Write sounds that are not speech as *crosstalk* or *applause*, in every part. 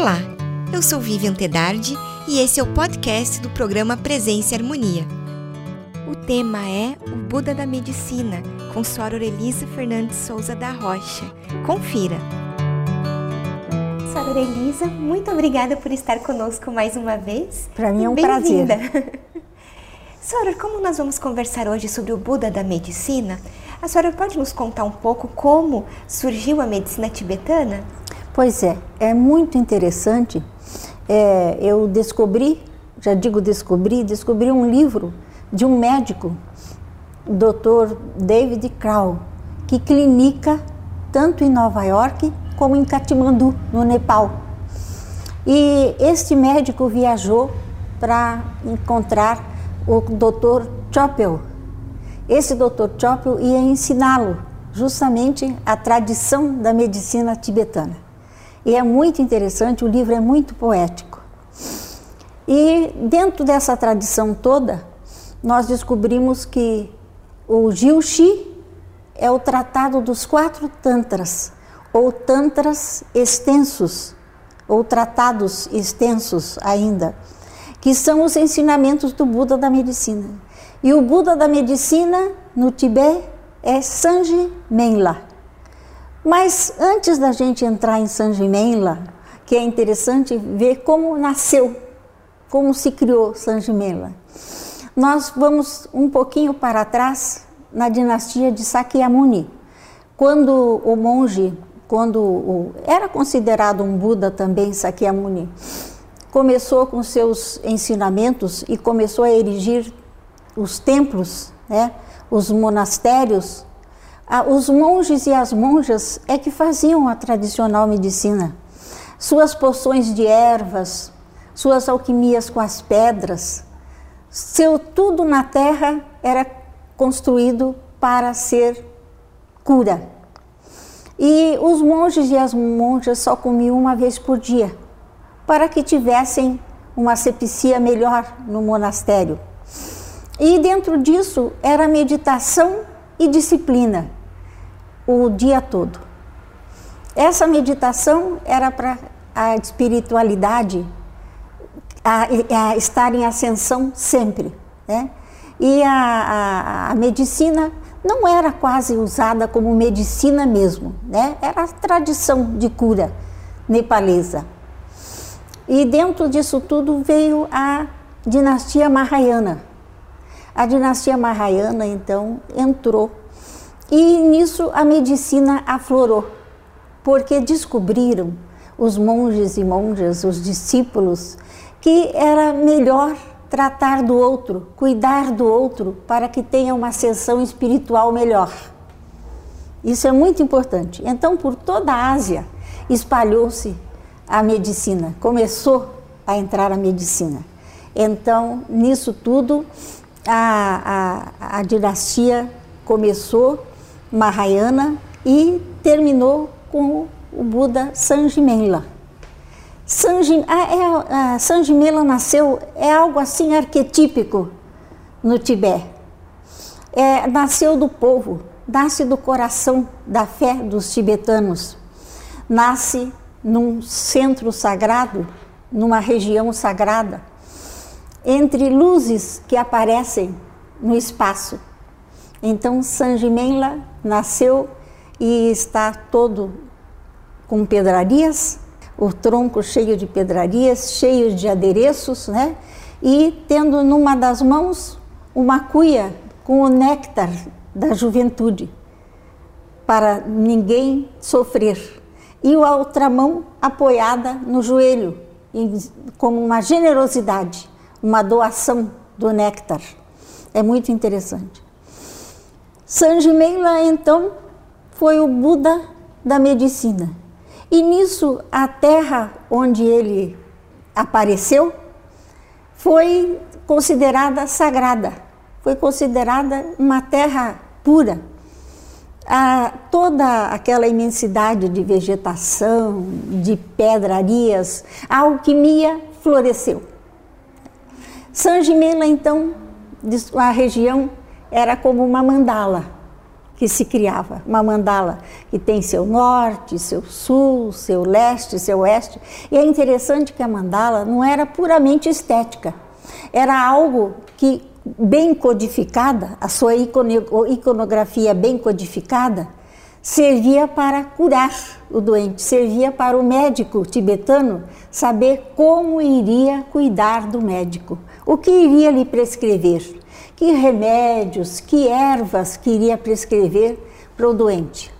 Olá, eu sou Vivian Tedardi e esse é o podcast do programa Presença e Harmonia. O tema é o Buda da Medicina, com Sra. Elisa Fernandes Souza da Rocha. Confira! Sra. Elisa, muito obrigada por estar conosco mais uma vez. Para mim é um prazer. *laughs* Sra. como nós vamos conversar hoje sobre o Buda da Medicina, a senhora pode nos contar um pouco como surgiu a medicina tibetana? Pois é, é muito interessante. É, eu descobri, já digo descobri, descobri um livro de um médico, Dr. David Crow, que clinica tanto em Nova York como em Katmandu, no Nepal. E este médico viajou para encontrar o Dr. Chopel. Esse Dr. Chopel ia ensiná-lo justamente a tradição da medicina tibetana. E é muito interessante, o livro é muito poético. E dentro dessa tradição toda, nós descobrimos que o Jilshi é o tratado dos quatro tantras, ou tantras extensos, ou tratados extensos ainda, que são os ensinamentos do Buda da medicina. E o Buda da medicina no Tibete é Sanji Menla. Mas antes da gente entrar em Sanjimela, que é interessante ver como nasceu, como se criou Sanjimela, nós vamos um pouquinho para trás na dinastia de Sakyamuni, quando o monge, quando o, era considerado um Buda também, Sakyamuni, começou com seus ensinamentos e começou a erigir os templos, né, os monastérios ah, os monges e as monjas é que faziam a tradicional medicina. Suas poções de ervas, suas alquimias com as pedras, seu tudo na terra era construído para ser cura. E os monges e as monjas só comiam uma vez por dia, para que tivessem uma sepsia melhor no monastério. E dentro disso era meditação e disciplina o dia todo. Essa meditação era para a espiritualidade a, a estar em ascensão sempre. Né? E a, a, a, medicina não era quase usada como medicina mesmo, né? era a tradição de cura nepalesa. E dentro disso tudo veio a dinastia Mahayana. A dinastia Mahayana, então, entrou e nisso a medicina aflorou, porque descobriram os monges e monjas, os discípulos, que era melhor tratar do outro, cuidar do outro, para que tenha uma ascensão espiritual melhor. Isso é muito importante. Então, por toda a Ásia, espalhou-se a medicina, começou a entrar a medicina. Então, nisso tudo, a, a, a dinastia começou Mahayana e terminou com o Buda Sanjimela. Sanji, a, é, Sanjimela nasceu, é algo assim arquetípico no Tibete. É, nasceu do povo, nasce do coração da fé dos tibetanos, nasce num centro sagrado, numa região sagrada, entre luzes que aparecem no espaço. Então, Sanjimela nasceu e está todo com pedrarias, o tronco cheio de pedrarias, cheio de adereços, né? E tendo numa das mãos uma cuia com o néctar da juventude, para ninguém sofrer. E a outra mão apoiada no joelho, como uma generosidade, uma doação do néctar. É muito interessante. Sanjimela, então, foi o Buda da medicina. E nisso, a terra onde ele apareceu foi considerada sagrada, foi considerada uma terra pura. A, toda aquela imensidade de vegetação, de pedrarias, a alquimia floresceu. Sanjimela, então, a região era como uma mandala que se criava, uma mandala que tem seu norte, seu sul, seu leste, seu oeste. E é interessante que a mandala não era puramente estética, era algo que bem codificada, a sua iconografia bem codificada, servia para curar o doente, servia para o médico tibetano saber como iria cuidar do médico, o que iria lhe prescrever, que remédios, que ervas que iria prescrever para o doente.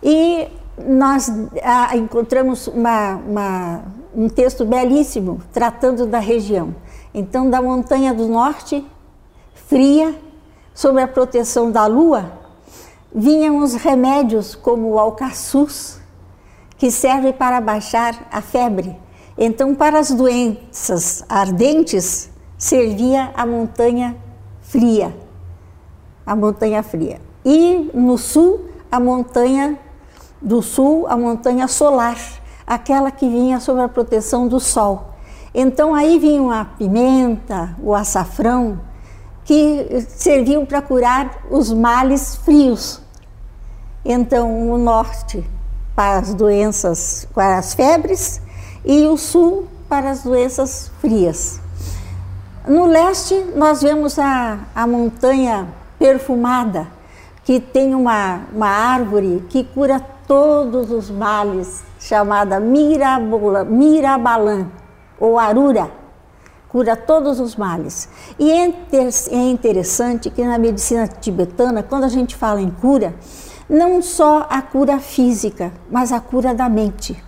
E nós ah, encontramos uma, uma, um texto belíssimo tratando da região. Então, da montanha do norte, fria, sob a proteção da lua, vinham os remédios como o alcaçuz, que serve para baixar a febre. Então, para as doenças ardentes, servia a montanha fria, a montanha fria. E no sul, a montanha do sul, a montanha solar, aquela que vinha sob a proteção do sol. Então aí vinha a pimenta, o açafrão, que serviam para curar os males frios. Então o norte para as doenças, para as febres, e o sul para as doenças frias. No leste, nós vemos a, a montanha perfumada, que tem uma, uma árvore que cura todos os males, chamada Mirabalã, ou Arura, cura todos os males. E é, é interessante que na medicina tibetana, quando a gente fala em cura, não só a cura física, mas a cura da mente.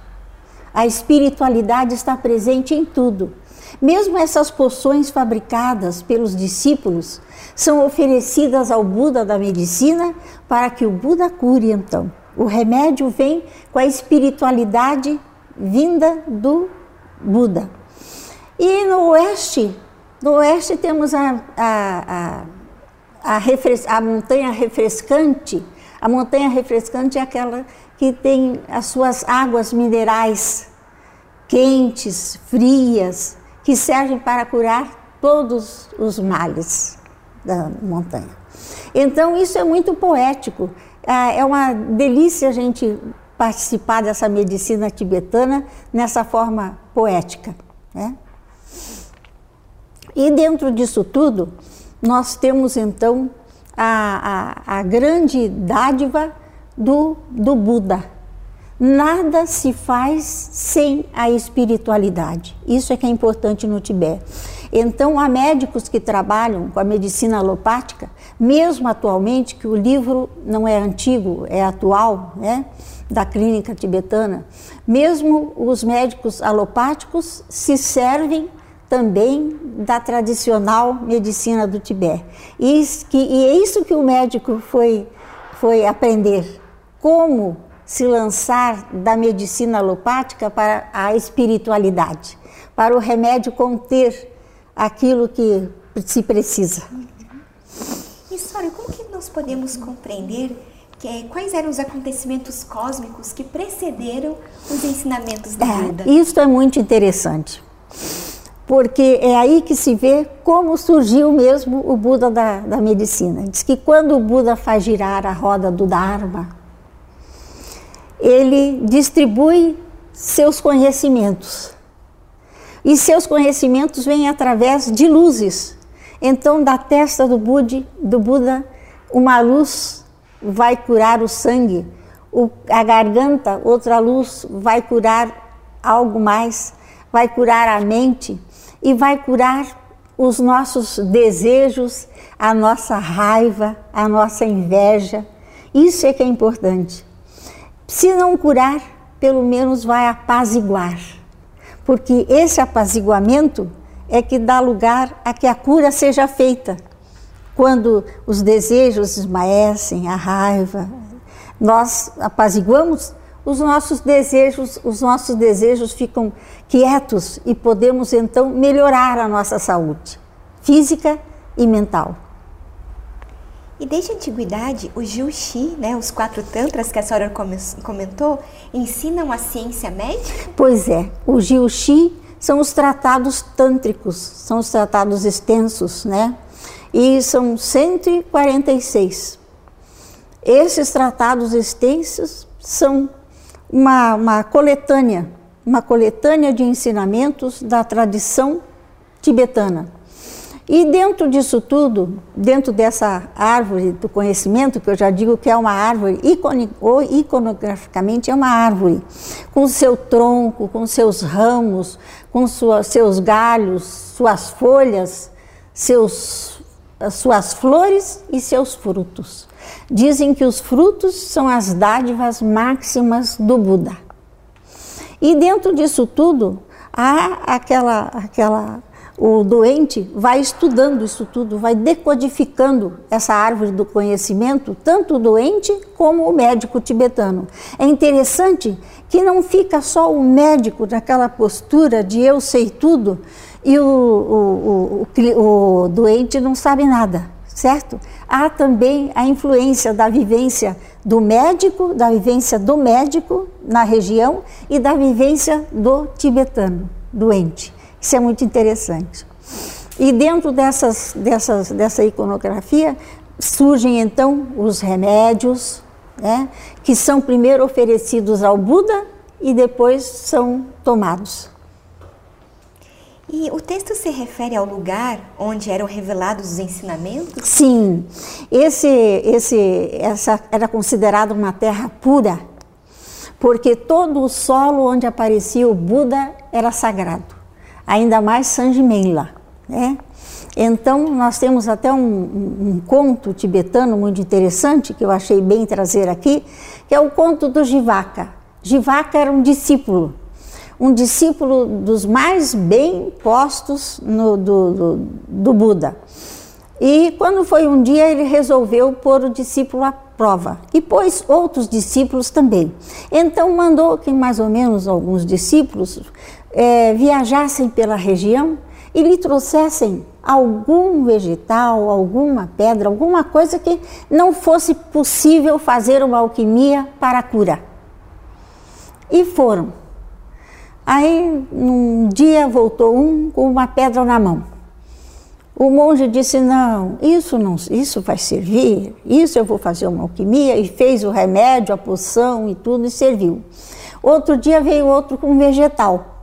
A espiritualidade está presente em tudo. Mesmo essas poções fabricadas pelos discípulos são oferecidas ao Buda da medicina para que o Buda cure então. O remédio vem com a espiritualidade vinda do Buda. E no oeste, no oeste temos a, a, a, a, refres, a montanha refrescante. A montanha refrescante é aquela que tem as suas águas minerais quentes, frias, que servem para curar todos os males da montanha. Então, isso é muito poético. Ah, é uma delícia a gente participar dessa medicina tibetana nessa forma poética. Né? E dentro disso tudo, nós temos então a, a, a grande dádiva do, do Buda Nada se faz sem a espiritualidade. Isso é que é importante no Tibete. Então, há médicos que trabalham com a medicina alopática, mesmo atualmente, que o livro não é antigo, é atual, né, da clínica tibetana, mesmo os médicos alopáticos se servem também da tradicional medicina do Tibete. E, é isso que o médico foi, foi aprender. Como se lançar da medicina alopática para a espiritualidade, para o remédio conter aquilo que se precisa. E Sônia, como que nós podemos compreender que, quais eram os acontecimentos cósmicos que precederam os ensinamentos é, Buda? Isso é muito interessante, porque é aí que se vê como surgiu mesmo o Buda da, da medicina. Diz que quando o Buda faz girar a roda do Dharma, ele distribui seus conhecimentos. E seus conhecimentos vêm através de luzes. Então, da testa do, Budi, do Buda, uma luz vai curar o sangue, o, a garganta, outra luz vai curar algo mais, vai curar a mente e vai curar os nossos desejos, a nossa raiva, a nossa inveja. Isso é que é importante. Se não curar, pelo menos vai apaziguar, porque esse apaziguamento é que dá lugar a que a cura seja feita. Quando os desejos esmaecem, a raiva, nós apaziguamos os nossos desejos, os nossos desejos ficam quietos e podemos então melhorar a nossa saúde física e mental. E desde a antiguidade, o Jiu-Shi, né, os quatro tantras que a senhora comentou, ensinam a ciência médica? Pois é, o Jiu-Shi são os tratados tântricos, são os tratados extensos, né? E são 146. Esses tratados extensos são uma, uma coletânea, uma coletânea de ensinamentos da tradição tibetana. E dentro disso tudo, dentro dessa árvore do conhecimento, que eu já digo que é uma árvore, iconograficamente é uma árvore, com seu tronco, com seus ramos, com sua, seus galhos, suas folhas, seus, suas flores e seus frutos. Dizem que os frutos são as dádivas máximas do Buda. E dentro disso tudo, há aquela, aquela o doente vai estudando isso tudo, vai decodificando essa árvore do conhecimento, tanto o doente como o médico tibetano. É interessante que não fica só o médico naquela postura de eu sei tudo e o, o, o, o doente não sabe nada, certo? Há também a influência da vivência do médico, da vivência do médico na região e da vivência do tibetano doente. Isso é muito interessante. E dentro dessas, dessas, dessa iconografia surgem então os remédios, né, que são primeiro oferecidos ao Buda e depois são tomados. E o texto se refere ao lugar onde eram revelados os ensinamentos? Sim, esse, esse, essa era considerada uma terra pura, porque todo o solo onde aparecia o Buda era sagrado ainda mais Sanjimela, né? Então, nós temos até um, um, conto tibetano muito interessante, que eu achei bem trazer aqui, que é o conto do Jivaka. Jivaka era um discípulo, um discípulo dos mais bem postos no, do, do, do Buda. E quando foi um dia, ele resolveu pôr o discípulo à prova e pôs outros discípulos também. Então, mandou que mais ou menos alguns discípulos é, viajassem pela região e lhe trouxessem algum vegetal, alguma pedra, alguma coisa que não fosse possível fazer uma alquimia para a cura. E foram. Aí, um dia voltou um com uma pedra na mão. O monge disse: Não, isso não, isso vai servir, isso eu vou fazer uma alquimia, e fez o remédio, a poção e tudo, e serviu. Outro dia veio outro com um vegetal.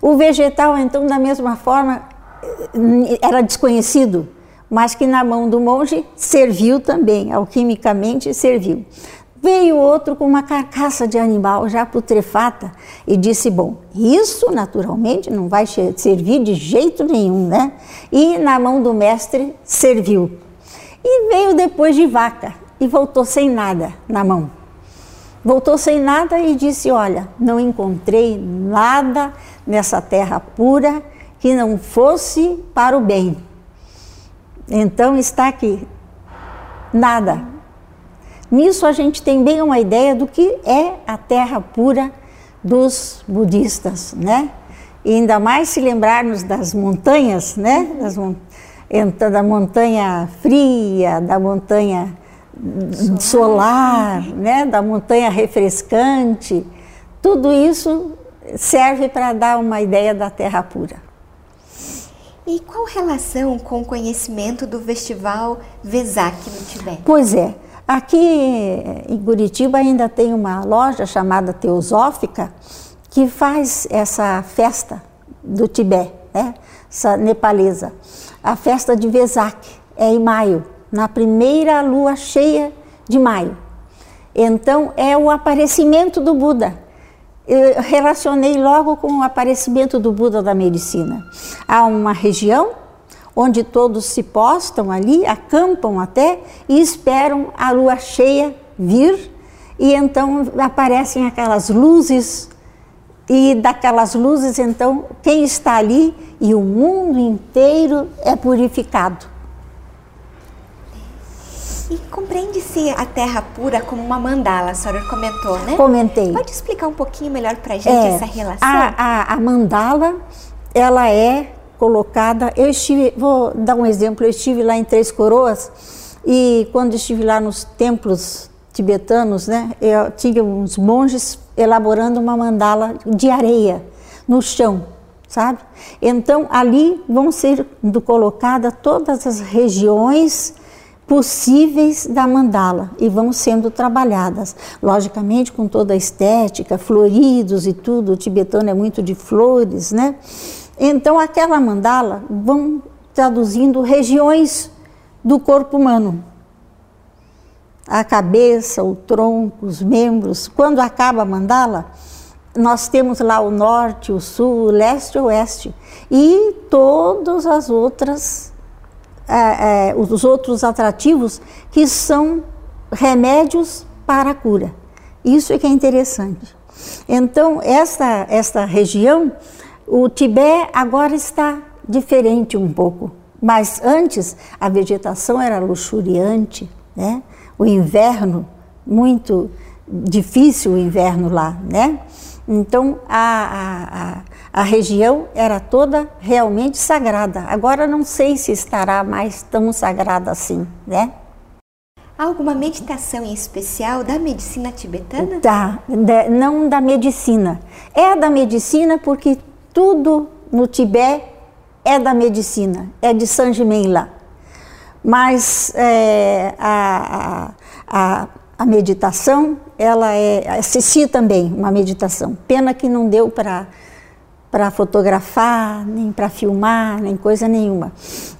O vegetal, então, da mesma forma, era desconhecido, mas que na mão do monge serviu também, alquimicamente serviu. Veio outro com uma carcaça de animal já putrefata e disse: Bom, isso naturalmente não vai servir de jeito nenhum, né? E na mão do mestre serviu. E veio depois de vaca e voltou sem nada na mão. Voltou sem nada e disse: Olha, não encontrei nada nessa terra pura que não fosse para o bem. Então está aqui. Nada. Nisso a gente tem bem uma ideia do que é a terra pura dos budistas, né? E ainda mais se lembrarmos das montanhas, né? Das, da montanha fria, da montanha solar, solar né? Da montanha refrescante. Tudo isso serve para dar uma ideia da terra pura. E qual relação com o conhecimento do festival Vesak no Tibete? Pois é, aqui em Curitiba ainda tem uma loja chamada Teosófica que faz essa festa do Tibete, né? essa nepalesa. A festa de Vesak é em maio, na primeira lua cheia de maio. Então é o aparecimento do Buda eu relacionei logo com o aparecimento do Buda da medicina. Há uma região onde todos se postam ali, acampam até e esperam a lua cheia vir e então aparecem aquelas luzes e daquelas luzes então quem está ali e o mundo inteiro é purificado. E compreende-se a terra pura como uma mandala, a senhora comentou, né? Comentei. Pode explicar um pouquinho melhor para a gente é, essa relação? A, a, a, mandala, ela é colocada. Eu estive, vou dar um exemplo, eu estive lá em Três Coroas e quando estive lá nos templos tibetanos, né, eu tinha uns monges elaborando uma mandala de areia no chão, sabe? Então ali vão ser colocadas todas as regiões possíveis da mandala e vão sendo trabalhadas, logicamente com toda a estética, floridos e tudo. O tibetano é muito de flores, né? Então aquela mandala vão traduzindo regiões do corpo humano. A cabeça, o tronco, os membros. Quando acaba a mandala, nós temos lá o norte, o sul, o leste e o oeste. E todas as outras, é, é, os outros atrativos que são remédios para a cura. Isso é que é interessante. Então, esta, esta região, o Tibete agora está diferente um pouco. Mas antes a vegetação era luxuriante, né? o inverno muito difícil o inverno lá, né? Então a, a, a, região era toda realmente sagrada. Agora não sei se estará mais tão sagrada assim, né? Alguma meditação em especial da medicina tibetana? Tá, de, não da medicina. É da medicina porque tudo no Tibete é da medicina, é de Sanjimen lá. Mas é, a, a, a a meditação, ela é, assisti também uma meditação. Pena que não deu para para fotografar, nem para filmar, nem coisa nenhuma.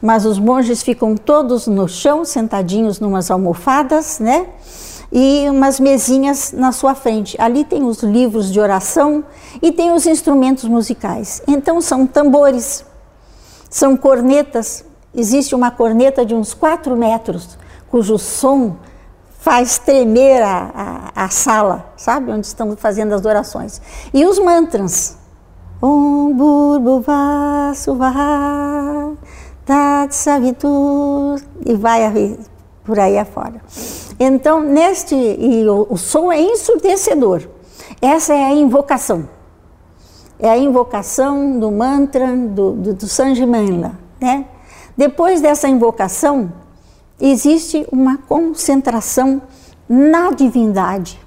Mas os monges ficam todos no chão, sentadinhos numas almofadas, né? E umas mesinhas na sua frente. Ali tem os livros de oração e tem os instrumentos musicais. Então são tambores, são cornetas. Existe uma corneta de uns 4 metros, cujo som faz tremer a, a, a, sala, sabe? Onde estamos fazendo as orações. E os mantras. Om Burbuva Suvaha Tat Savitur e vai por aí afora. Então, neste, e o, o som é ensurdecedor. Essa é a invocação. É a invocação do mantra do, do, do né? Depois dessa invocação, existe uma concentração na divindade.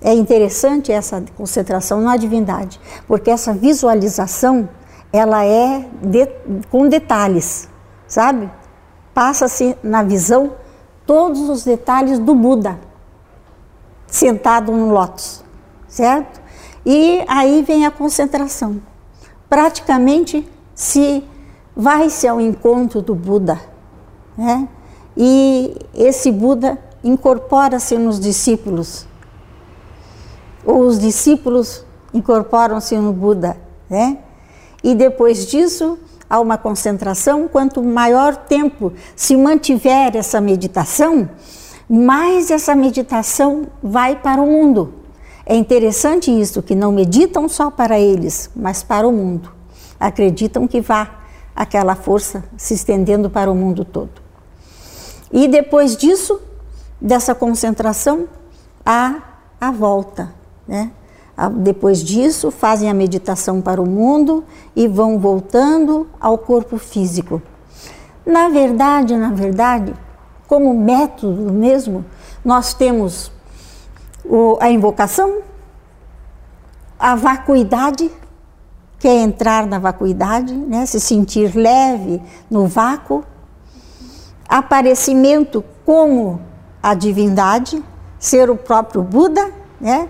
É interessante essa concentração na divindade, porque essa visualização ela é de, com detalhes, sabe? Passa-se na visão todos os detalhes do Buda sentado no lótus, certo? E aí vem a concentração. Praticamente se vai-se ao encontro do Buda né? E esse Buda incorpora-se nos discípulos, ou os discípulos incorporam-se no Buda, né? E depois disso, há uma concentração. Quanto maior tempo se mantiver essa meditação, mais essa meditação vai para o mundo. É interessante isso, que não meditam só para eles, mas para o mundo. Acreditam que vá aquela força se estendendo para o mundo todo. E depois disso, dessa concentração, há a volta. Né? Depois disso, fazem a meditação para o mundo e vão voltando ao corpo físico. Na verdade, na verdade, como método mesmo, nós temos a invocação, a vacuidade, que é entrar na vacuidade, né? se sentir leve no vácuo aparecimento como a divindade, ser o próprio Buda, né?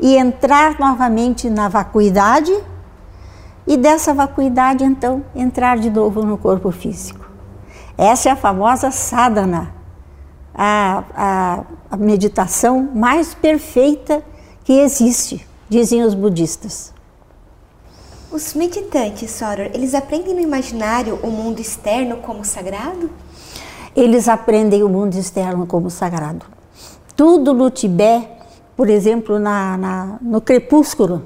E entrar novamente na vacuidade e dessa vacuidade então entrar de novo no corpo físico. Essa é a famosa sadhana, a, a, a meditação mais perfeita que existe, dizem os budistas. Os meditantes, Soror, eles aprendem no imaginário o mundo externo como sagrado? Eles aprendem o mundo externo como sagrado. Tudo no Tibete, por exemplo, na, na, no crepúsculo,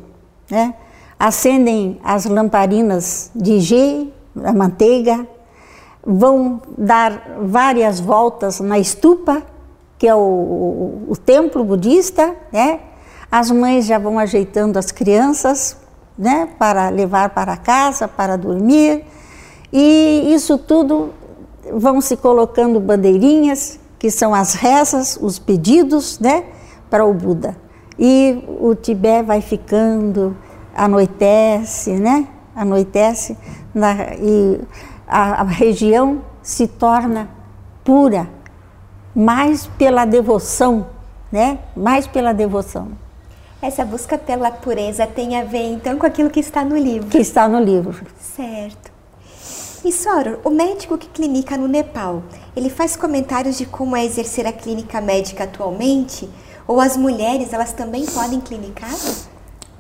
né? acendem as lamparinas de G, a manteiga, vão dar várias voltas na estupa, que é o, o, o templo budista, né? As mães já vão ajeitando as crianças, né, para levar para casa, para dormir. E isso tudo vão se colocando bandeirinhas, que são as rezas, os pedidos, né, para o Buda. E o Tibete vai ficando, anoitece, né? Anoitece na, e a, a região se torna pura, mais pela devoção, né? Mais pela devoção. Essa busca pela pureza tem a ver então com aquilo que está no livro. Que está no livro. Certo. E o médico que clinica no Nepal, ele faz comentários de como é exercer a clínica médica atualmente? Ou as mulheres, elas também podem clinicar?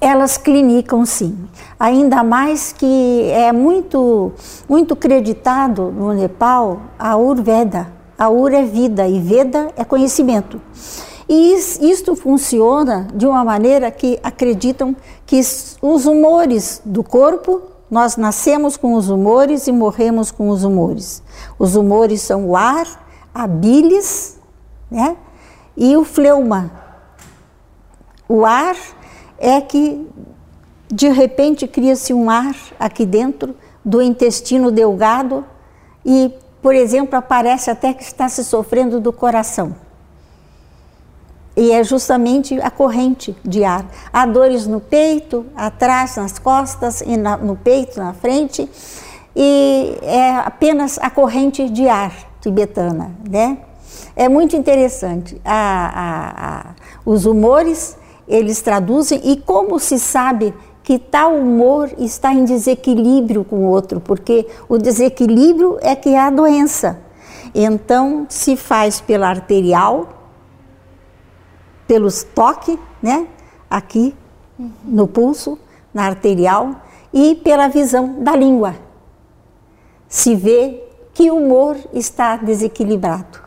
Elas clinicam sim. Ainda mais que é muito, muito creditado no Nepal a Urveda. A Ur é vida e Veda é conhecimento. E isto funciona de uma maneira que acreditam que os humores do corpo, nós nascemos com os humores e morremos com os humores. Os humores são o ar, a bilis, né? E o fleuma. O ar é que de repente cria-se um ar aqui dentro do intestino delgado e, por exemplo, aparece até que está se sofrendo do coração. E é justamente a corrente de ar. Há dores no peito, atrás, nas costas, e na, no peito, na frente, e é apenas a corrente de ar tibetana, né? É muito interessante. A, a, a, os humores eles traduzem e como se sabe que tal humor está em desequilíbrio com o outro, porque o desequilíbrio é que é a doença. Então se faz pela arterial, pelos toques, né? Aqui uhum. no pulso, na arterial e pela visão da língua. Se vê que o humor está desequilibrado.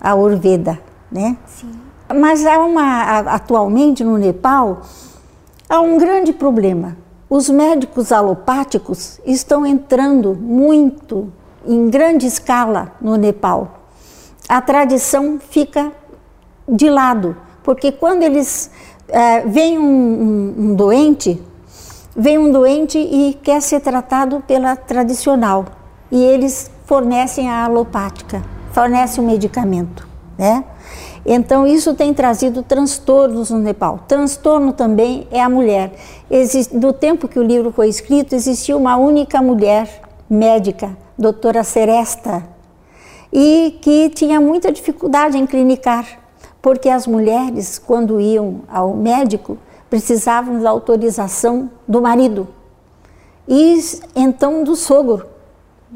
A Urveda, né? Sim. Mas há uma, atualmente no Nepal, há um grande problema. Os médicos alopáticos estão entrando muito, em grande escala, no Nepal. A tradição fica de lado, porque quando eles é, vem um, um, um doente, vem um doente e quer ser tratado pela tradicional, e eles fornecem a alopática, fornecem o medicamento, né? Então, isso tem trazido transtornos no Nepal. Transtorno também é a mulher. Existe, do tempo que o livro foi escrito, existia uma única mulher médica, doutora Seresta, e que tinha muita dificuldade em clinicar, porque as mulheres, quando iam ao médico, precisavam da autorização do marido e então do sogro,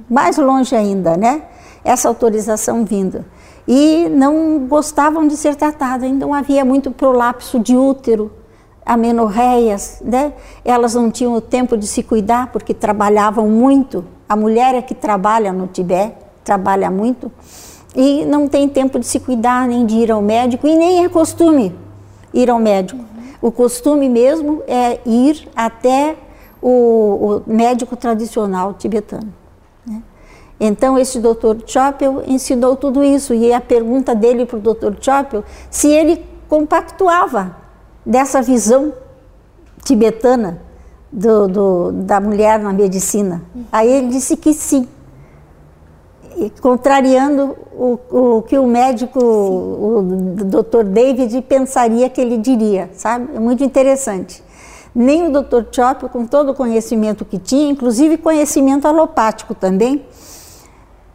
mais longe ainda, né? Essa autorização vindo e não gostavam de ser tratadas. Então havia muito prolapso de útero, amenorreias, né? Elas não tinham o tempo de se cuidar porque trabalhavam muito. A mulher é que trabalha no Tibete, trabalha muito e não tem tempo de se cuidar nem de ir ao médico e nem é costume ir ao médico. O costume mesmo é ir até o, o médico tradicional tibetano. Então, esse Dr. Chopel ensinou tudo isso. E a pergunta dele para o Dr. Chopel se ele compactuava dessa visão tibetana do, do, da mulher na medicina. Aí ele disse que sim. Contrariando o, o, que o médico, o, o Dr. David, pensaria que ele diria, sabe? É muito interessante. Nem o Dr. Chopel, com todo o conhecimento que tinha, inclusive conhecimento alopático também,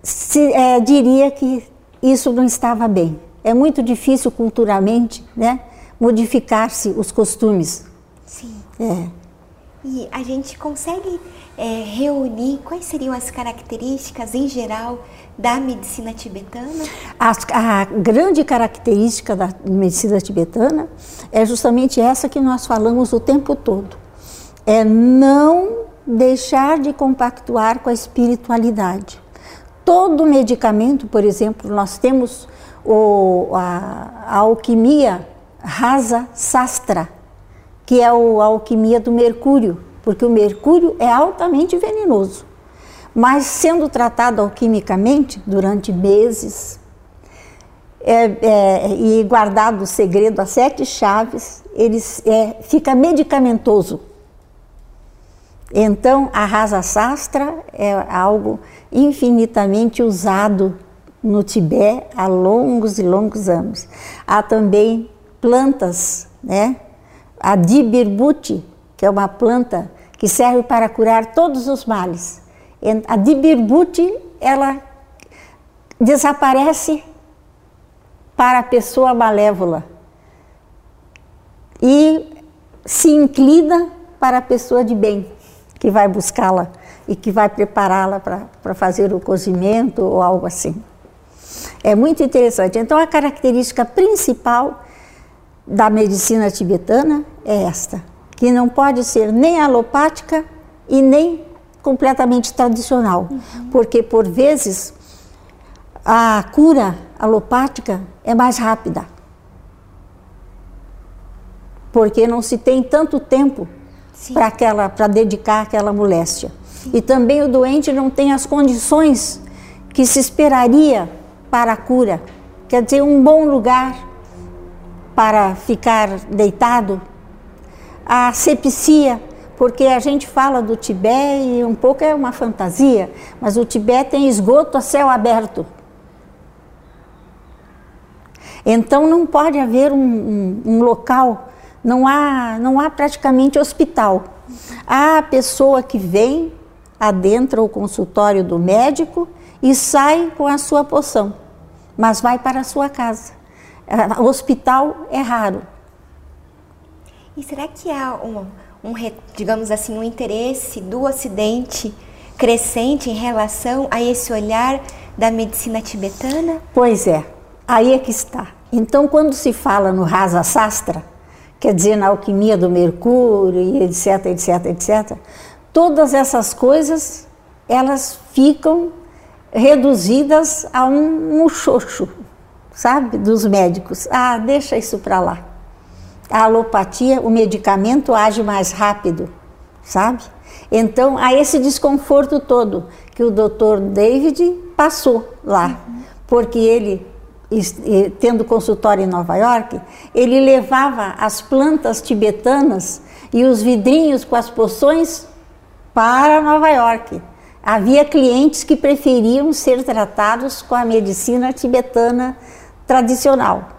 se, é, diria que isso não estava bem. É muito difícil culturalmente, né, modificar-se os costumes. Sim. É. E a gente consegue é, reunir quais seriam as características em geral da medicina tibetana? As, a grande característica da medicina tibetana é justamente essa que nós falamos o tempo todo: é não deixar de compactuar com a espiritualidade. Todo medicamento, por exemplo, nós temos o, a, a, alquimia rasa sastra, que é o, a alquimia do mercúrio, porque o mercúrio é altamente venenoso. Mas sendo tratado alquimicamente durante meses é, é, e guardado o segredo a sete chaves, ele é, fica medicamentoso. Então, a rasa sastra é algo infinitamente usado no Tibete há longos e longos anos. Há também plantas, né? A dibirbuti, que é uma planta que serve para curar todos os males. A dibirbuti, ela desaparece para a pessoa malévola e se inclina para a pessoa de bem que vai buscá-la e que vai prepará-la para fazer o cozimento ou algo assim. É muito interessante. Então, a característica principal da medicina tibetana é esta, que não pode ser nem alopática e nem completamente tradicional, uhum. porque por vezes a cura alopática é mais rápida. Porque não se tem tanto tempo para aquela para dedicar aquela moléstia. Sim. E também o doente não tem as condições que se esperaria para a cura. Quer dizer, um bom lugar para ficar deitado. A sepsia, porque a gente fala do Tibete e um pouco é uma fantasia, mas o Tibete tem esgoto a céu aberto. Então não pode haver um, um, um local, não há, não há praticamente hospital. Há a pessoa que vem, adentra o consultório do médico e sai com a sua poção, mas vai para a sua casa. O hospital é raro. E será que há um, um digamos assim, um interesse do Ocidente crescente em relação a esse olhar da medicina tibetana? Pois é, aí é que está. Então, quando se fala no Rasa Sastra, quer dizer, na alquimia do mercúrio e etc, etc, etc, todas essas coisas, elas ficam reduzidas a um muxoxo, sabe, dos médicos. Ah, deixa isso para lá. A alopatia, o medicamento age mais rápido, sabe? Então, há esse desconforto todo que o doutor David passou lá, uhum. porque ele tendo consultório em Nova York, ele levava as plantas tibetanas e os vidrinhos com as poções para Nova York. Havia clientes que preferiam ser tratados com a medicina tibetana tradicional.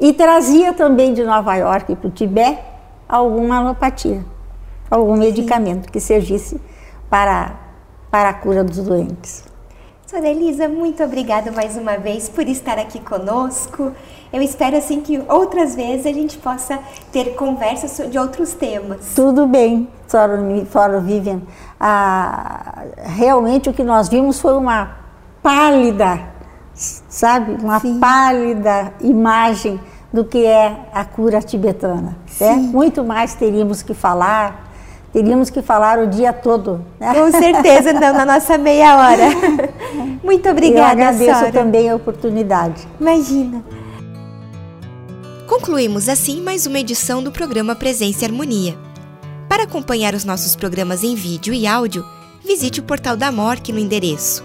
E trazia também de Nova York para o Tibete alguma alopatia, algum medicamento que servisse para, para a cura dos doentes. Sra. Elisa, muito obrigada mais uma vez por estar aqui conosco. Eu espero assim que outras vezes a gente possa ter conversas de outros temas. Tudo bem, Sra. Vivian. Ah, realmente o que nós vimos foi uma pálida, sabe, uma Sim. pálida imagem do que é a cura tibetana. Né? Muito mais teríamos que falar, Teríamos que falar o dia todo. Né? Com certeza, não, na nossa meia hora. *laughs* Muito obrigada, Eu agradeço Sora. também a oportunidade. Imagina. Concluímos assim mais uma edição do programa Presença e Harmonia. Para acompanhar os nossos programas em vídeo e áudio, visite o portal da MORC no endereço